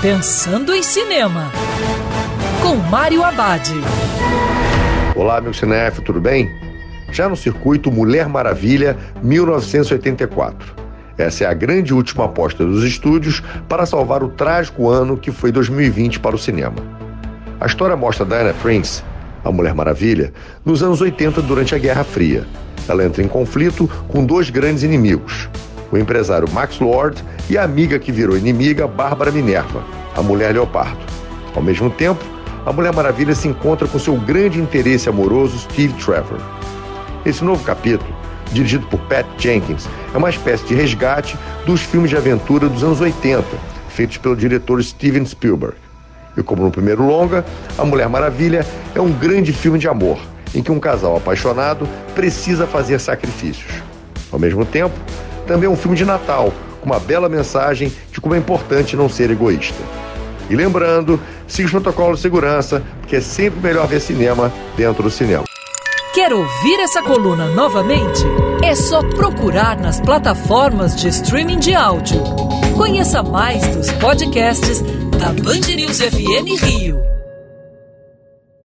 Pensando em Cinema, com Mário Abad. Olá, meu cinef, tudo bem? Já no circuito Mulher Maravilha 1984. Essa é a grande última aposta dos estúdios para salvar o trágico ano que foi 2020 para o cinema. A história mostra Diana Prince, a Mulher Maravilha, nos anos 80 durante a Guerra Fria. Ela entra em conflito com dois grandes inimigos, o empresário Max Lord e a amiga que virou inimiga, Bárbara Minerva, a Mulher Leopardo. Ao mesmo tempo, a Mulher Maravilha se encontra com seu grande interesse amoroso, Steve Trevor. Esse novo capítulo, dirigido por Pat Jenkins, é uma espécie de resgate dos filmes de aventura dos anos 80, feitos pelo diretor Steven Spielberg. E como no primeiro longa, A Mulher Maravilha é um grande filme de amor, em que um casal apaixonado precisa fazer sacrifícios. Ao mesmo tempo, também é um filme de Natal, com uma bela mensagem de como é importante não ser egoísta. E lembrando, siga os protocolos de segurança, porque é sempre melhor ver cinema dentro do cinema. Quer ouvir essa coluna novamente? É só procurar nas plataformas de streaming de áudio. Conheça mais dos podcasts da Band News FM Rio.